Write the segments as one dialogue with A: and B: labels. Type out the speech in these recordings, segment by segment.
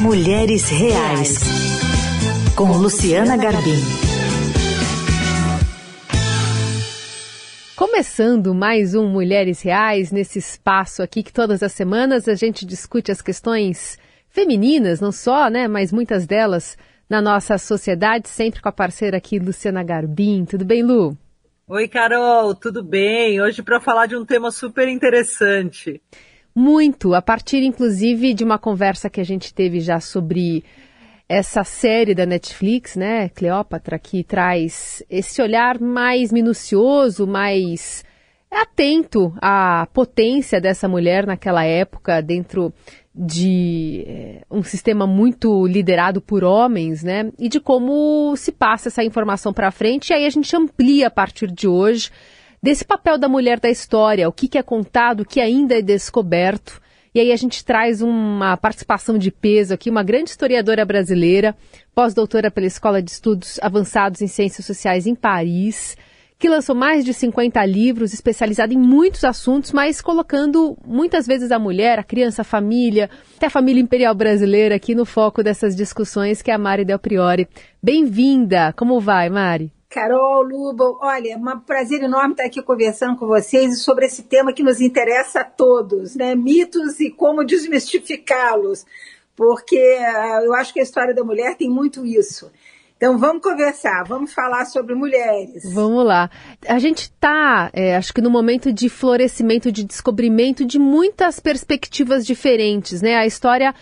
A: Mulheres Reais, com Luciana Garbim.
B: Começando mais um Mulheres Reais, nesse espaço aqui que todas as semanas a gente discute as questões femininas, não só, né, mas muitas delas na nossa sociedade, sempre com a parceira aqui, Luciana Garbim. Tudo bem, Lu?
C: Oi, Carol, tudo bem? Hoje para falar de um tema super interessante.
B: Muito, a partir inclusive de uma conversa que a gente teve já sobre essa série da Netflix, né, Cleópatra, que traz esse olhar mais minucioso, mais atento à potência dessa mulher naquela época, dentro de é, um sistema muito liderado por homens, né? E de como se passa essa informação para frente. E aí a gente amplia a partir de hoje desse papel da mulher da história, o que, que é contado, o que ainda é descoberto. E aí a gente traz uma participação de peso aqui, uma grande historiadora brasileira, pós-doutora pela Escola de Estudos Avançados em Ciências Sociais em Paris, que lançou mais de 50 livros, especializada em muitos assuntos, mas colocando muitas vezes a mulher, a criança, a família, até a família imperial brasileira aqui no foco dessas discussões, que é a Mari Del Priori. Bem-vinda! Como vai, Mari?
D: Carol, Luba, olha, é um prazer enorme estar aqui conversando com vocês sobre esse tema que nos interessa a todos, né? Mitos e como desmistificá-los, porque uh, eu acho que a história da mulher tem muito isso. Então vamos conversar, vamos falar sobre mulheres.
B: Vamos lá. A gente está, é, acho que no momento de florescimento, de descobrimento de muitas perspectivas diferentes, né? A história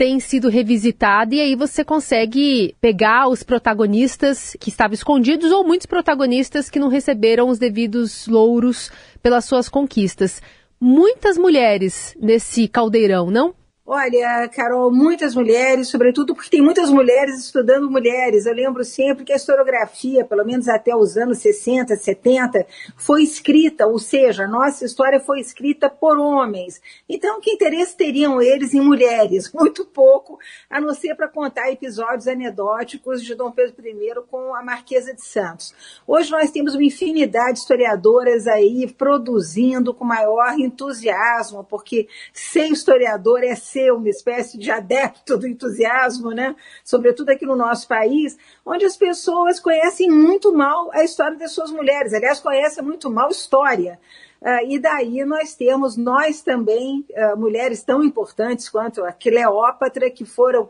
B: tem sido revisitada e aí você consegue pegar os protagonistas que estavam escondidos ou muitos protagonistas que não receberam os devidos louros pelas suas conquistas. Muitas mulheres nesse caldeirão, não?
D: Olha, Carol, muitas mulheres, sobretudo porque tem muitas mulheres estudando mulheres. Eu lembro sempre que a historiografia, pelo menos até os anos 60, 70, foi escrita, ou seja, a nossa história foi escrita por homens. Então, que interesse teriam eles em mulheres? Muito pouco, a não ser para contar episódios anedóticos de Dom Pedro I com a Marquesa de Santos. Hoje nós temos uma infinidade de historiadoras aí produzindo com maior entusiasmo, porque ser historiador é ser ser uma espécie de adepto do entusiasmo, né? sobretudo aqui no nosso país, onde as pessoas conhecem muito mal a história das suas mulheres, aliás, conhecem muito mal história. Uh, e daí nós temos, nós também, uh, mulheres tão importantes quanto a Cleópatra, que foram uh,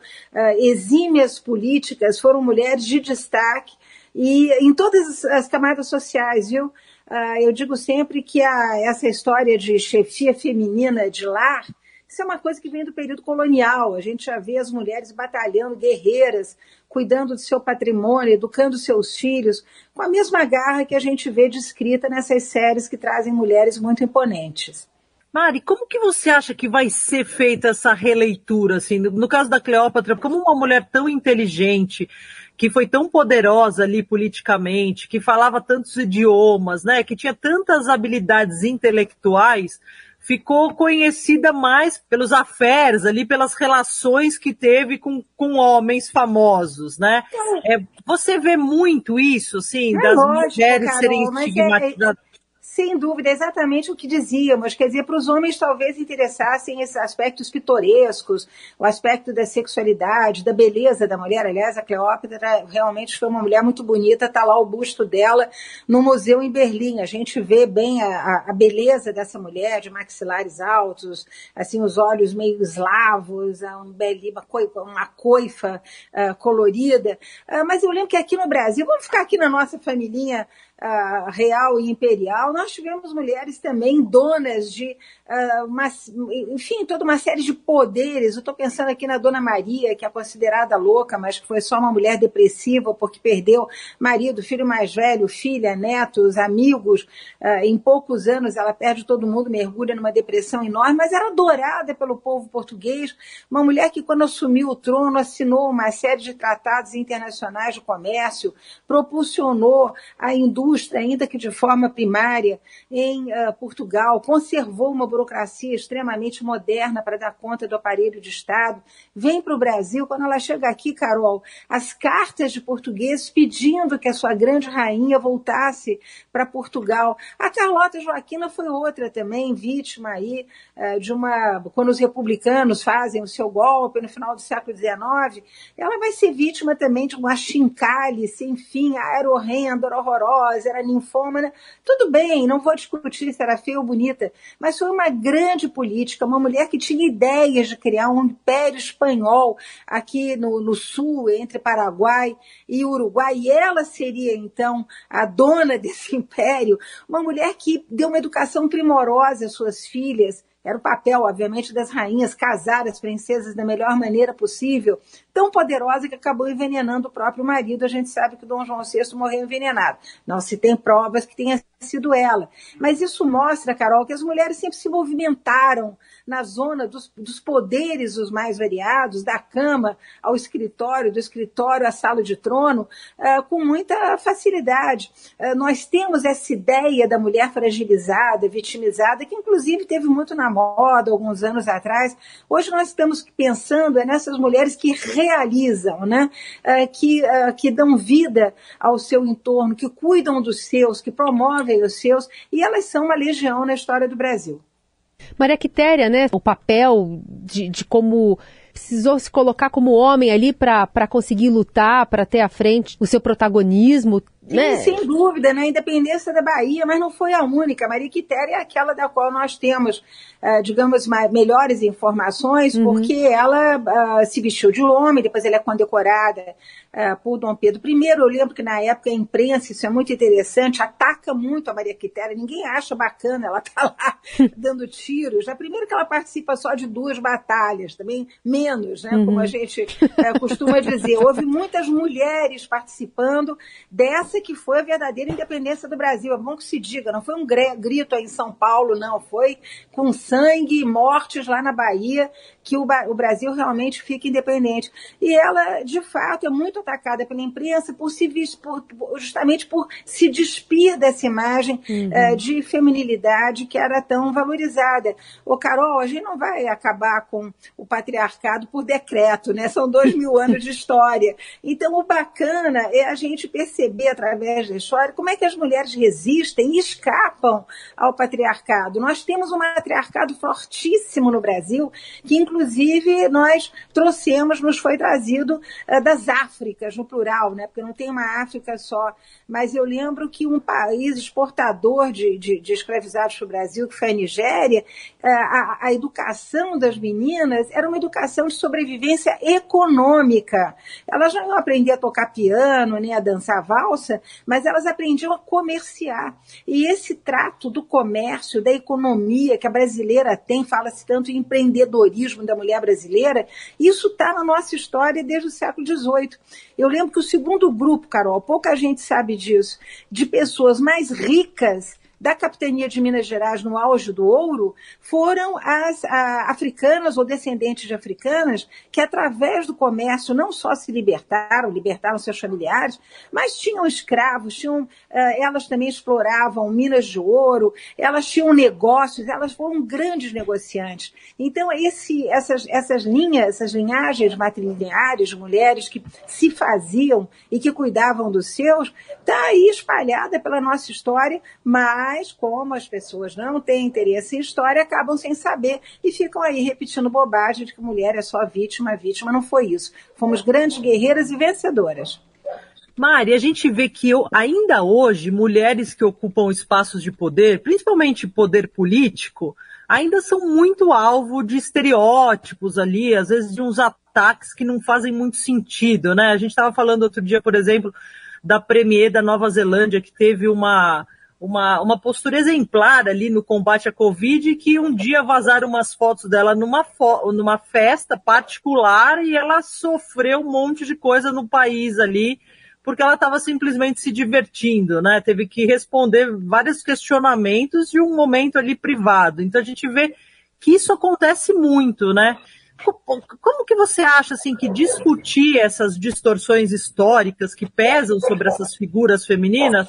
D: exímias políticas, foram mulheres de destaque, e em todas as camadas sociais, viu? eu digo sempre que a, essa história de chefia feminina de lar isso é uma coisa que vem do período colonial. A gente já vê as mulheres batalhando, guerreiras, cuidando do seu patrimônio, educando seus filhos, com a mesma garra que a gente vê descrita nessas séries que trazem mulheres muito imponentes.
C: Mari, como que você acha que vai ser feita essa releitura, assim, no caso da Cleópatra, como uma mulher tão inteligente, que foi tão poderosa ali politicamente, que falava tantos idiomas, né, que tinha tantas habilidades intelectuais, ficou conhecida mais pelos affairs ali, pelas relações que teve com, com homens famosos, né? É, você vê muito isso, assim, é das lógico, mulheres Carol, serem é, é, estigmatizadas.
D: Sem dúvida, é exatamente o que dizíamos. Quer dizer, para os homens talvez interessassem esses aspectos pitorescos, o aspecto da sexualidade, da beleza da mulher. Aliás, a Cleópatra realmente foi uma mulher muito bonita. Está lá o busto dela no museu em Berlim. A gente vê bem a, a beleza dessa mulher, de maxilares altos, assim, os olhos meio eslavos, um uma coifa uh, colorida. Uh, mas eu lembro que aqui no Brasil, vamos ficar aqui na nossa família uh, real e imperial, nós tivemos mulheres também donas de, uh, uma, enfim, toda uma série de poderes. Eu estou pensando aqui na Dona Maria, que é considerada louca, mas que foi só uma mulher depressiva porque perdeu marido, filho mais velho, filha, netos, amigos. Uh, em poucos anos ela perde todo mundo, mergulha numa depressão enorme, mas era adorada pelo povo português. Uma mulher que, quando assumiu o trono, assinou uma série de tratados internacionais de comércio, propulsionou a indústria indústria, ainda que de forma primária, em uh, Portugal, conservou uma burocracia extremamente moderna para dar conta do aparelho de Estado. Vem para o Brasil, quando ela chega aqui, Carol, as cartas de portugueses pedindo que a sua grande rainha voltasse para Portugal. A Carlota Joaquina foi outra também, vítima aí uh, de uma. Quando os republicanos fazem o seu golpe no final do século XIX, ela vai ser vítima também de uma chincalhe, enfim, era horrenda, era era ninfômana. Tudo bem, não vou discutir se era feia ou bonita, mas foi uma grande política, uma mulher que tinha ideias de criar um império espanhol aqui no, no sul, entre Paraguai e Uruguai, e ela seria então a dona desse império, uma mulher que deu uma educação primorosa às suas filhas, era o papel, obviamente, das rainhas casar as princesas da melhor maneira possível, tão poderosa que acabou envenenando o próprio marido. A gente sabe que Dom João VI morreu envenenado. Não se tem provas que tenha sido ela. Mas isso mostra, Carol, que as mulheres sempre se movimentaram na zona dos, dos poderes os mais variados, da cama ao escritório, do escritório à sala de trono, uh, com muita facilidade. Uh, nós temos essa ideia da mulher fragilizada, vitimizada, que inclusive teve muito na moda alguns anos atrás. Hoje nós estamos pensando é nessas mulheres que realizam, né? Uh, que, que dão vida ao seu entorno, que cuidam dos seus, que promovem os seus, e elas são uma legião na história do Brasil.
B: Maria Quitéria, né? O papel de, de como precisou se colocar como homem ali para conseguir lutar, para ter à frente o seu protagonismo.
D: Sim, né? sem dúvida, né? independência da Bahia, mas não foi a única. Maria Quitéria é aquela da qual nós temos, uh, digamos, melhores informações, uhum. porque ela uh, se vestiu de homem, depois ela é condecorada uh, por Dom Pedro I. Eu lembro que na época a imprensa, isso é muito interessante, ataca muito a Maria Quitéria, ninguém acha bacana ela estar tá lá dando tiros. Já primeiro que ela participa só de duas batalhas, também menos, né? Uhum. Como a gente costuma dizer. Houve muitas mulheres participando dessa que foi a verdadeira independência do Brasil. É bom que se diga, não foi um grito aí em São Paulo, não. Foi com sangue e mortes lá na Bahia que o, o Brasil realmente fica independente. E ela, de fato, é muito atacada pela imprensa por se por, justamente por se despir dessa imagem uhum. uh, de feminilidade que era tão valorizada. Ô, Carol, a gente não vai acabar com o patriarcado por decreto, né? São dois mil anos de história. Então, o bacana é a gente perceber através da história como é que as mulheres resistem e escapam ao patriarcado. Nós temos um matriarcado fortíssimo no Brasil, que inclusive nós trouxemos, nos foi trazido uh, das Áfricas, no plural, né? porque não tem uma África só. Mas eu lembro que um país exportador de, de, de escravizados para o Brasil, que foi a Nigéria, uh, a, a educação das meninas era uma educação de sobrevivência econômica. Elas não iam aprender a tocar piano, nem a dançar valsa, mas elas aprendiam a comerciar. E esse trato do comércio, da economia que a brasileira tem, fala-se tanto em empreendedorismo da mulher brasileira, isso está na nossa história desde o século XVIII. Eu lembro que o segundo grupo, Carol, pouca gente sabe disso, de pessoas mais ricas da capitania de Minas Gerais no auge do ouro foram as a, africanas ou descendentes de africanas que, através do comércio, não só se libertaram, libertaram seus familiares, mas tinham escravos, tinham, uh, elas também exploravam minas de ouro, elas tinham negócios, elas foram grandes negociantes. Então, esse, essas, essas linhas, essas linhagens matrilineares mulheres que se faziam e que cuidavam dos seus, está aí espalhada pela nossa história, mas mas como as pessoas não têm interesse em história, acabam sem saber e ficam aí repetindo bobagem de que mulher é só vítima, vítima não foi isso. Fomos grandes guerreiras e vencedoras.
C: Mari, a gente vê que eu, ainda hoje, mulheres que ocupam espaços de poder, principalmente poder político, ainda são muito alvo de estereótipos ali, às vezes de uns ataques que não fazem muito sentido, né? A gente estava falando outro dia, por exemplo, da Premier da Nova Zelândia, que teve uma uma, uma postura exemplar ali no combate à Covid, que um dia vazaram umas fotos dela numa, fo numa festa particular e ela sofreu um monte de coisa no país ali, porque ela estava simplesmente se divertindo, né? Teve que responder vários questionamentos de um momento ali privado. Então a gente vê que isso acontece muito, né? Como que você acha assim que discutir essas distorções históricas que pesam sobre essas figuras femininas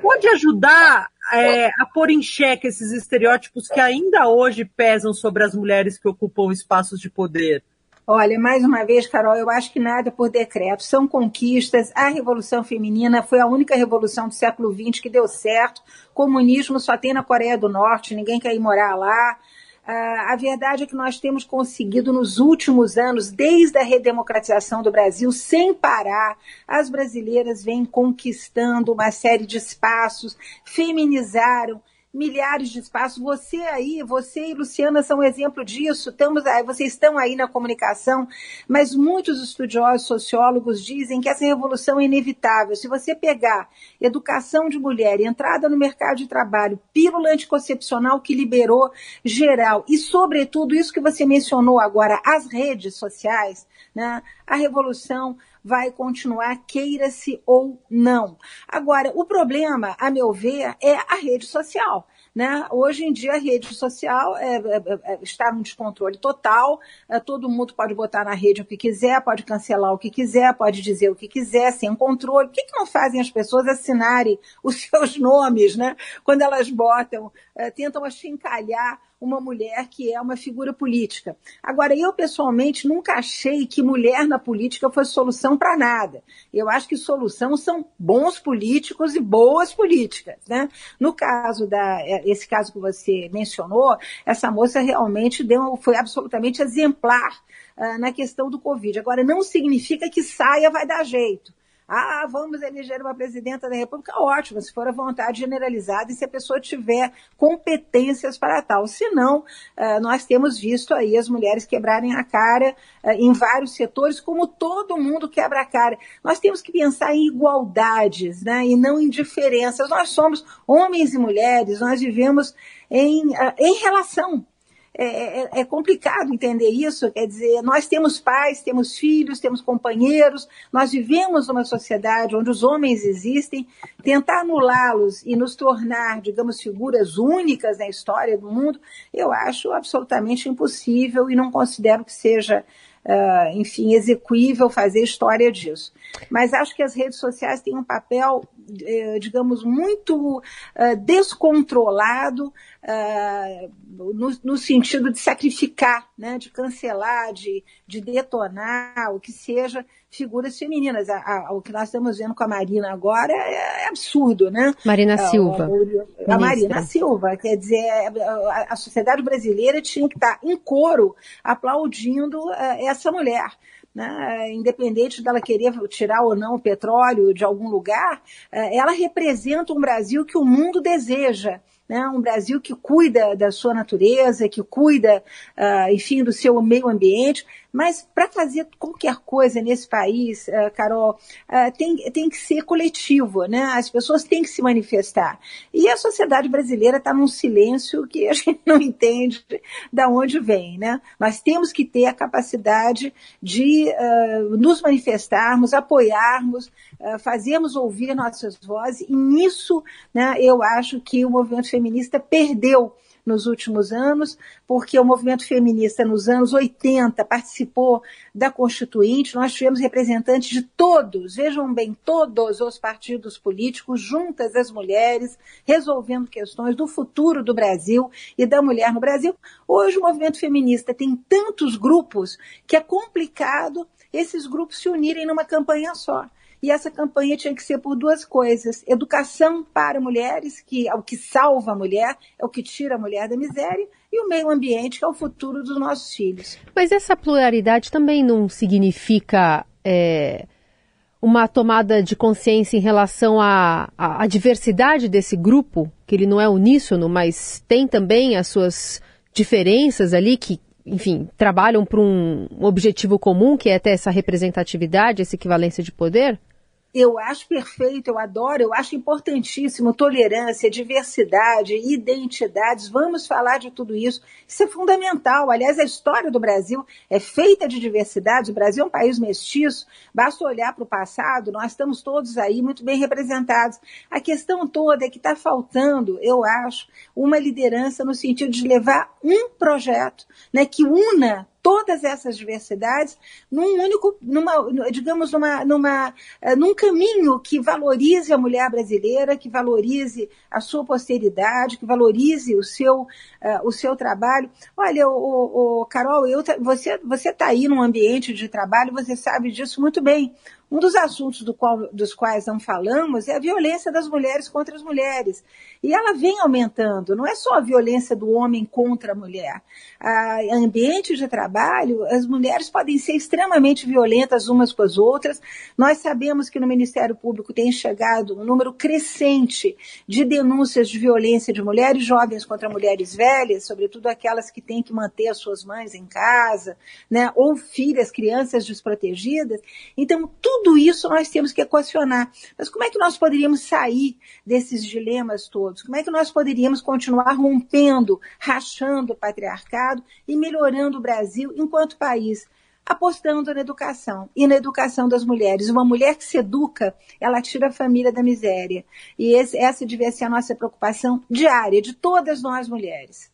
C: pode ajudar é, a pôr em xeque esses estereótipos que ainda hoje pesam sobre as mulheres que ocupam espaços de poder?
D: Olha, mais uma vez, Carol, eu acho que nada por decreto. São conquistas. A Revolução Feminina foi a única revolução do século XX que deu certo. Comunismo só tem na Coreia do Norte, ninguém quer ir morar lá. Uh, a verdade é que nós temos conseguido nos últimos anos, desde a redemocratização do Brasil, sem parar, as brasileiras vêm conquistando uma série de espaços, feminizaram milhares de espaços. Você aí, você e Luciana são um exemplo disso. Estamos vocês estão aí na comunicação, mas muitos estudiosos, sociólogos dizem que essa revolução é inevitável. Se você pegar educação de mulher, entrada no mercado de trabalho, pílula anticoncepcional que liberou geral e, sobretudo, isso que você mencionou agora, as redes sociais, né? A revolução vai continuar, queira-se ou não. Agora, o problema, a meu ver, é a rede social. Né? Hoje em dia a rede social é, é, é, está num descontrole total, é, todo mundo pode botar na rede o que quiser, pode cancelar o que quiser, pode dizer o que quiser, sem controle. Por que, que não fazem as pessoas assinarem os seus nomes, né? Quando elas botam, é, tentam achincalhar uma mulher que é uma figura política. Agora, eu pessoalmente nunca achei que mulher na política fosse solução para nada. Eu acho que solução são bons políticos e boas políticas, né? No caso da, é, esse caso que você mencionou, essa moça realmente deu, foi absolutamente exemplar uh, na questão do Covid. Agora, não significa que saia vai dar jeito. Ah, vamos eleger uma presidenta da República, ótimo, se for a vontade generalizada e se a pessoa tiver competências para tal. Se não, uh, nós temos visto aí as mulheres quebrarem a cara uh, em vários setores, como todo mundo quebra a cara. Nós temos que pensar em igualdades, né, e não em diferenças. Nós somos homens e mulheres, nós vivemos em, uh, em relação. É, é, é, complicado entender isso. Quer dizer, nós temos pais, temos filhos, temos companheiros, nós vivemos numa sociedade onde os homens existem. Tentar anulá-los e nos tornar, digamos, figuras únicas na história do mundo, eu acho absolutamente impossível e não considero que seja Uh, enfim, execuível fazer história disso. Mas acho que as redes sociais têm um papel, digamos, muito uh, descontrolado uh, no, no, sentido de sacrificar, né, de cancelar, de, de detonar, o que seja, figuras femininas. A, a, o que nós estamos vendo com a Marina agora é, é absurdo, né?
B: Marina ah, Silva.
D: A, a Marina Silva, quer dizer, a, a, sociedade brasileira tinha que estar em coro aplaudindo essa mulher. Né? independente dela querer tirar ou não o petróleo de algum lugar, uh, ela representa um Brasil que o mundo deseja né? um Brasil que cuida da sua natureza, que cuida, uh, enfim, do seu meio ambiente, mas para fazer qualquer coisa nesse país, uh, Carol, uh, tem, tem que ser coletivo, né? As pessoas têm que se manifestar. E a sociedade brasileira está num silêncio que a gente não entende de onde vem, né? Nós temos que ter a capacidade de uh, nos manifestarmos, apoiarmos, fazermos ouvir nossas vozes, e nisso, né, eu acho que o movimento feminista perdeu nos últimos anos, porque o movimento feminista nos anos 80 participou da Constituinte, nós tivemos representantes de todos, vejam bem, todos os partidos políticos, juntas as mulheres, resolvendo questões do futuro do Brasil e da mulher no Brasil. Hoje o movimento feminista tem tantos grupos que é complicado esses grupos se unirem numa campanha só. E essa campanha tinha que ser por duas coisas: educação para mulheres, que é o que salva a mulher, é o que tira a mulher da miséria, e o meio ambiente, que é o futuro dos nossos filhos.
B: Mas essa pluralidade também não significa é, uma tomada de consciência em relação à, à, à diversidade desse grupo, que ele não é uníssono, mas tem também as suas diferenças ali que enfim, trabalham para um objetivo comum, que é ter essa representatividade, essa equivalência de poder?
D: Eu acho perfeito, eu adoro, eu acho importantíssimo tolerância, diversidade, identidades. Vamos falar de tudo isso. Isso é fundamental. Aliás, a história do Brasil é feita de diversidade. O Brasil é um país mestiço. Basta olhar para o passado, nós estamos todos aí muito bem representados. A questão toda é que está faltando, eu acho, uma liderança no sentido de levar um projeto né, que una todas essas diversidades num único, numa, digamos, numa, numa, uh, num caminho que valorize a mulher brasileira, que valorize a sua posteridade, que valorize o seu, uh, o seu trabalho. Olha, o, o Carol, eu, você você está aí num ambiente de trabalho, você sabe disso muito bem. Um dos assuntos do qual, dos quais não falamos é a violência das mulheres contra as mulheres. E ela vem aumentando, não é só a violência do homem contra a mulher. A ambiente de trabalho, as mulheres podem ser extremamente violentas umas com as outras. Nós sabemos que no Ministério Público tem chegado um número crescente de denúncias de violência de mulheres jovens contra mulheres velhas, sobretudo aquelas que têm que manter as suas mães em casa, né, ou filhas, crianças desprotegidas. Então, tudo isso nós temos que equacionar. Mas como é que nós poderíamos sair desses dilemas todos? Como é que nós poderíamos continuar rompendo, rachando o patriarcado e melhorando o Brasil enquanto país? apostando na educação e na educação das mulheres. Uma mulher que se educa, ela tira a família da miséria. E esse, essa devia ser a nossa preocupação diária de todas nós mulheres.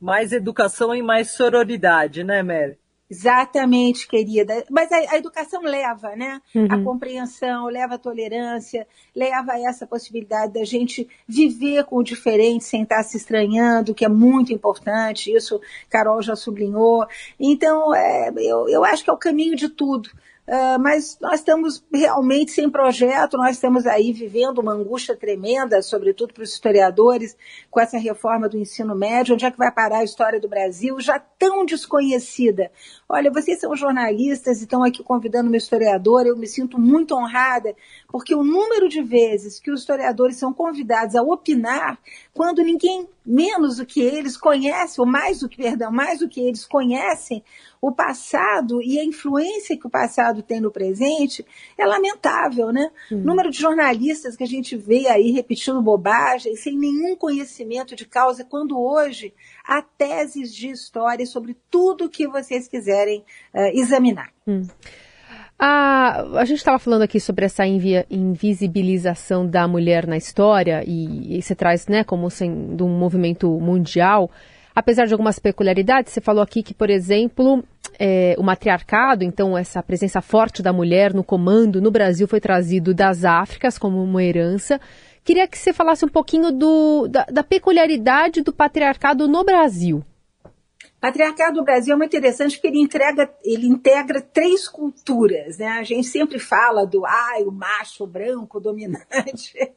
C: Mais educação e mais sororidade, né, Mary?
D: Exatamente, querida. Mas a, a educação leva, né? Uhum. A compreensão, leva a tolerância, leva a essa possibilidade da gente viver com o diferente sem estar se estranhando, que é muito importante. Isso Carol já sublinhou. Então, é, eu, eu acho que é o caminho de tudo. Uh, mas nós estamos realmente sem projeto, nós estamos aí vivendo uma angústia tremenda, sobretudo para os historiadores, com essa reforma do ensino médio, onde é que vai parar a história do Brasil, já tão desconhecida. Olha, vocês são jornalistas e estão aqui convidando uma historiadora, eu me sinto muito honrada, porque o número de vezes que os historiadores são convidados a opinar, quando ninguém menos do que eles conhece, ou mais do que, perdão, mais do que eles conhecem o passado e a influência que o passado tem no presente é lamentável, né? Uhum. O número de jornalistas que a gente vê aí repetindo bobagens, sem nenhum conhecimento de causa, quando hoje há teses de história sobre tudo que vocês quiserem uh, examinar. Hum.
B: A, a gente estava falando aqui sobre essa invisibilização da mulher na história e, e você traz né, como sendo um movimento mundial. Apesar de algumas peculiaridades, você falou aqui que, por exemplo, é, o matriarcado, então essa presença forte da mulher no comando no Brasil foi trazido das Áfricas como uma herança. Queria que você falasse um pouquinho do, da, da peculiaridade do patriarcado no Brasil.
D: Patriarcado do Brasil é muito interessante porque ele, entrega, ele integra três culturas. Né? A gente sempre fala do ai, o macho branco dominante.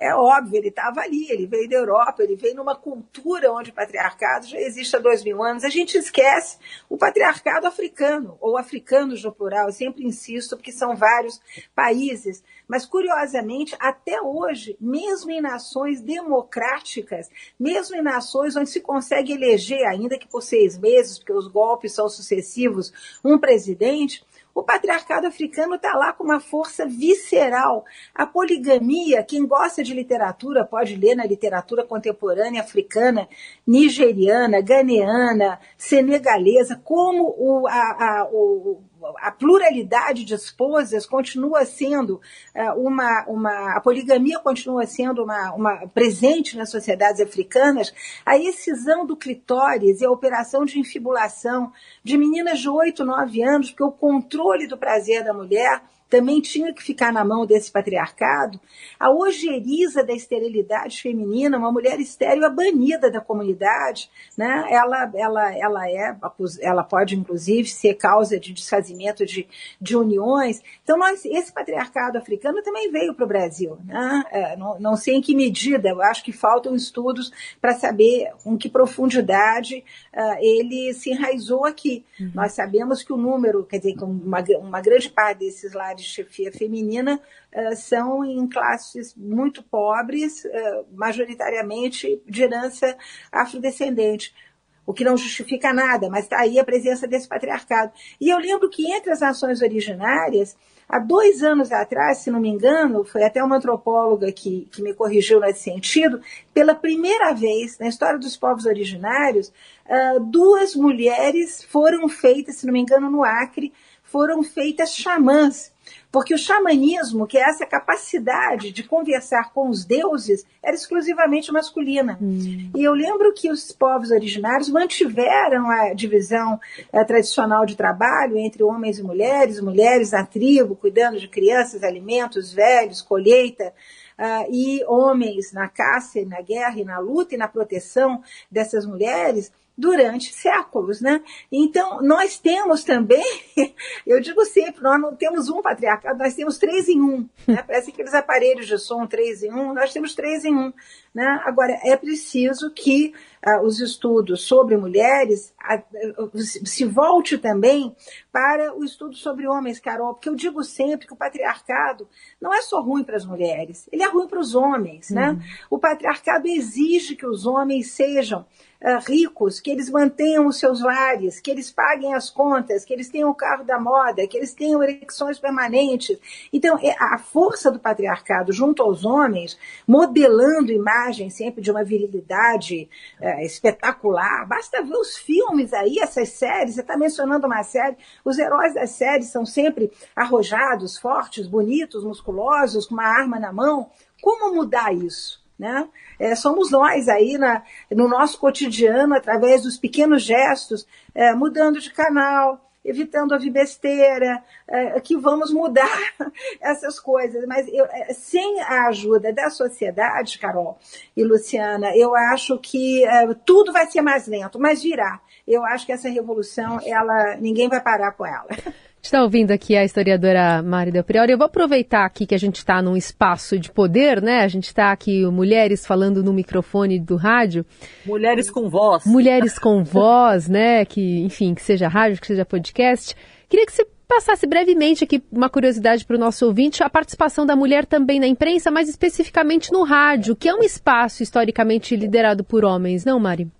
D: É óbvio, ele estava ali, ele veio da Europa, ele veio numa cultura onde o patriarcado já existe há dois mil anos. A gente esquece o patriarcado africano, ou africanos no plural, eu sempre insisto, porque são vários países. Mas, curiosamente, até hoje, mesmo em nações democráticas, mesmo em nações onde se consegue eleger, ainda que por seis meses, porque os golpes são sucessivos, um presidente, o patriarcado africano está lá com uma força visceral. A poligamia, quem gosta de literatura pode ler na literatura contemporânea africana, nigeriana, ganeana, senegalesa, como o, a, a, o, a pluralidade de esposas continua sendo uh, uma, uma. A poligamia continua sendo uma, uma presente nas sociedades africanas. A excisão do clitóris e a operação de infibulação de meninas de 8, 9 anos, porque o controle do prazer da mulher também tinha que ficar na mão desse patriarcado. A ojeriza da esterilidade feminina, uma mulher estéril é banida da comunidade, né? ela, ela, ela, é, ela pode, inclusive, ser causa de desfazimento de, de uniões. Então, nós, esse patriarcado africano também veio para o Brasil. Né? É, não, não sei em que medida, eu acho que faltam estudos para saber com que profundidade uh, ele se enraizou aqui. Uhum. Nós sabemos que o número, quer dizer, uma, uma grande parte desses lares de chefia feminina uh, são em classes muito pobres, uh, majoritariamente de herança afrodescendente. O que não justifica nada, mas está aí a presença desse patriarcado. E eu lembro que entre as nações originárias, há dois anos atrás, se não me engano, foi até uma antropóloga que, que me corrigiu nesse sentido, pela primeira vez na história dos povos originários, uh, duas mulheres foram feitas, se não me engano, no Acre, foram feitas xamãs. Porque o xamanismo, que é essa capacidade de conversar com os deuses, era exclusivamente masculina. Hum. E eu lembro que os povos originários mantiveram a divisão eh, tradicional de trabalho entre homens e mulheres, mulheres na tribo, cuidando de crianças, alimentos, velhos, colheita. Uh, e homens na caça e na guerra e na luta e na proteção dessas mulheres, durante séculos, né? Então, nós temos também, eu digo sempre, nós não temos um patriarcado, nós temos três em um, né? Parece aqueles aparelhos de som três em um, nós temos três em um, né? Agora, é preciso que uh, os estudos sobre mulheres uh, se volte também para o estudo sobre homens, Carol, porque eu digo sempre que o patriarcado não é só ruim para as mulheres, ele é ruim para os homens, né? Uhum. O patriarcado exige que os homens sejam uh, ricos, que eles mantenham os seus lares, que eles paguem as contas, que eles tenham o carro da moda, que eles tenham ereções permanentes. Então, é a força do patriarcado junto aos homens, modelando imagem sempre de uma virilidade uh, espetacular. Basta ver os filmes aí, essas séries, você está mencionando uma série, os heróis das séries são sempre arrojados, fortes, bonitos, musculosos, com uma arma na mão. Como mudar isso? Né? É, somos nós aí na, no nosso cotidiano, através dos pequenos gestos, é, mudando de canal, evitando a besteira, é, que vamos mudar essas coisas. Mas eu, é, sem a ajuda da sociedade, Carol e Luciana, eu acho que é, tudo vai ser mais lento, mas virá. Eu acho que essa revolução, ela ninguém vai parar com ela
B: está ouvindo aqui a historiadora Mari Del Priori. Eu vou aproveitar aqui que a gente está num espaço de poder, né? A gente está aqui, mulheres falando no microfone do rádio.
C: Mulheres com voz.
B: Mulheres com voz, né? Que, enfim, que seja rádio, que seja podcast. Queria que você passasse brevemente aqui uma curiosidade para o nosso ouvinte, a participação da mulher também na imprensa, mais especificamente no rádio, que é um espaço historicamente liderado por homens, não, Mari?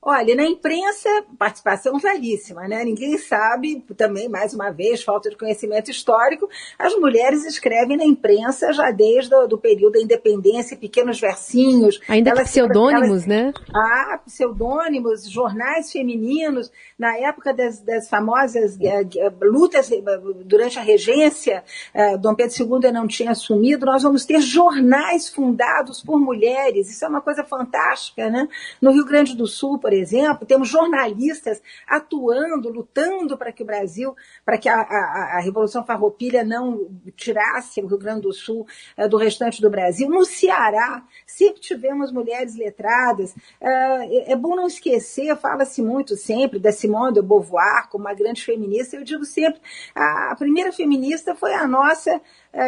D: Olha, na imprensa, participação velhíssima, né? Ninguém sabe, também, mais uma vez, falta de conhecimento histórico, as mulheres escrevem na imprensa já desde o do período da independência, pequenos versinhos.
B: Ainda elas, pseudônimos, elas, né?
D: Ah, pseudônimos, jornais femininos, na época das, das famosas é, lutas eh, durante a regência, é, Dom Pedro II não tinha assumido, nós vamos ter jornais fundados por mulheres, isso é uma coisa fantástica, né? No Rio Grande do Sul, por exemplo, temos jornalistas atuando, lutando para que o Brasil, para que a, a, a, Revolução Farroupilha não tirasse o Rio Grande do Sul uh, do restante do Brasil. No Ceará, sempre tivemos mulheres letradas. Uh, é bom não esquecer, fala-se muito sempre da Simone de Beauvoir como uma grande feminista. Eu digo sempre, a, primeira feminista foi a nossa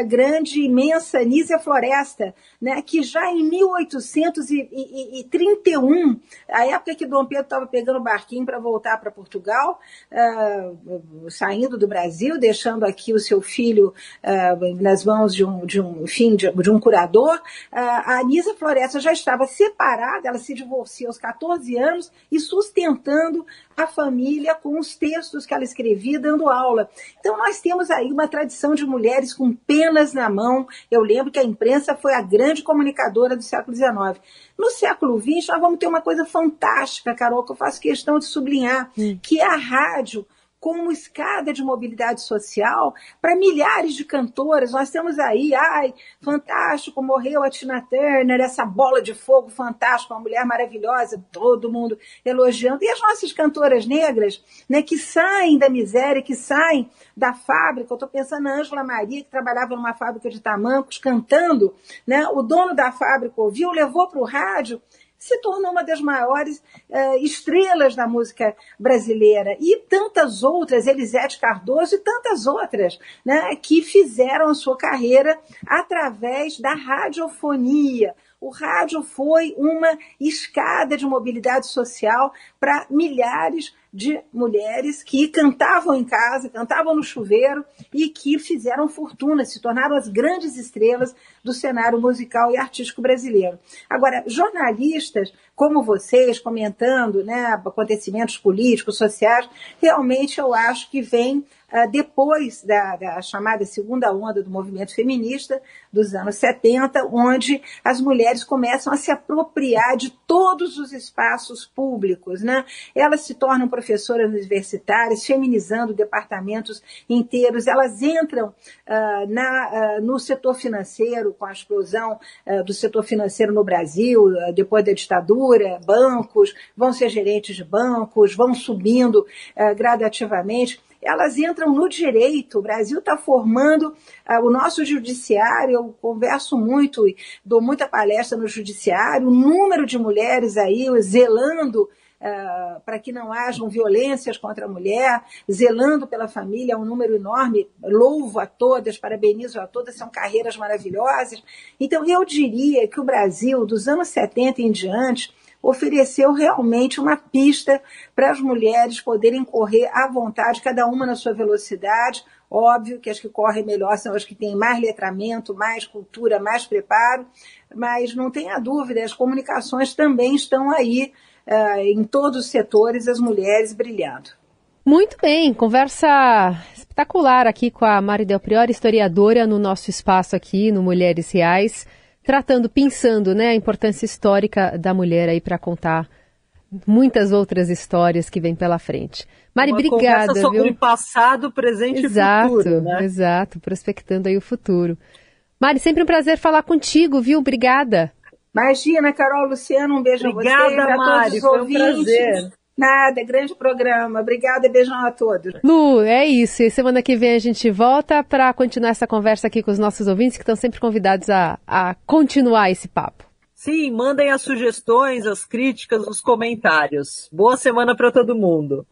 D: grande, imensa Nízia Floresta, né, que já em 1831, a época que Dom Pedro estava pegando o barquinho para voltar para Portugal, uh, saindo do Brasil, deixando aqui o seu filho uh, nas mãos de um, de um, enfim, de, de um curador. Uh, a Anísia Floresta já estava separada, ela se divorciou aos 14 anos e sustentando a família com os textos que ela escrevia, dando aula. Então, nós temos aí uma tradição de mulheres com penas na mão. Eu lembro que a imprensa foi a grande comunicadora do século XIX. No século XX, nós vamos ter uma coisa fantástica, Carol, que eu faço questão de sublinhar, hum. que é a rádio como escada de mobilidade social para milhares de cantoras. Nós temos aí, ai, fantástico, morreu a Tina Turner, essa bola de fogo fantástica, uma mulher maravilhosa, todo mundo elogiando. E as nossas cantoras negras, né, que saem da miséria, que saem da fábrica. Eu estou pensando na Ângela Maria, que trabalhava numa fábrica de tamancos, cantando, né? O dono da fábrica ouviu, levou para o rádio se tornou uma das maiores uh, estrelas da música brasileira. E tantas outras, Elisete Cardoso e tantas outras, né, que fizeram a sua carreira através da radiofonia. O rádio foi uma escada de mobilidade social para milhares de mulheres que cantavam em casa, cantavam no chuveiro e que fizeram fortuna, se tornaram as grandes estrelas do cenário musical e artístico brasileiro. Agora, jornalistas como vocês, comentando né, acontecimentos políticos, sociais, realmente eu acho que vem depois da, da, chamada segunda onda do movimento feminista dos anos 70, onde as mulheres começam a se apropriar de todos os espaços públicos. Né? Elas se tornam professoras universitárias, feminizando departamentos inteiros, elas entram uh, na, uh, no setor financeiro, com a explosão uh, do setor financeiro no Brasil, depois da ditadura, bancos, vão ser gerentes de bancos, vão subindo gradativamente elas entram no direito. O Brasil está formando uh, o nosso judiciário. Eu converso muito dou muita palestra no judiciário. O número de mulheres aí zelando Uh, para que não hajam violências contra a mulher, zelando pela família, é um número enorme. Louvo a todas, parabenizo a todas, são carreiras maravilhosas. Então, eu diria que o Brasil, dos anos 70 em diante, ofereceu realmente uma pista para as mulheres poderem correr à vontade, cada uma na sua velocidade. Óbvio que as que correm melhor são as que têm mais letramento, mais cultura, mais preparo, mas não tenha dúvida, as comunicações também estão aí uh, em todos os setores, as mulheres brilhando.
B: Muito bem, conversa espetacular aqui com a Mari Del Priori, historiadora no nosso espaço aqui no Mulheres Reais tratando, pensando, né, a importância histórica da mulher aí para contar muitas outras histórias que vêm pela frente. Mari, Uma obrigada.
C: sobre viu? passado, presente
B: exato,
C: e futuro. Né?
B: Exato, prospectando aí o futuro. Mari, sempre um prazer falar contigo, viu? Obrigada.
D: Imagina, Carol, Luciano, um beijo
C: Obrigada,
D: a vocês,
C: Mari,
D: a todos os foi um ouvintes.
C: prazer.
D: Nada, grande programa. Obrigada e beijão a todos.
B: Lu, é isso. E semana que vem a gente volta para continuar essa conversa aqui com os nossos ouvintes que estão sempre convidados a, a continuar esse papo.
C: Sim, mandem as sugestões, as críticas, os comentários. Boa semana para todo mundo.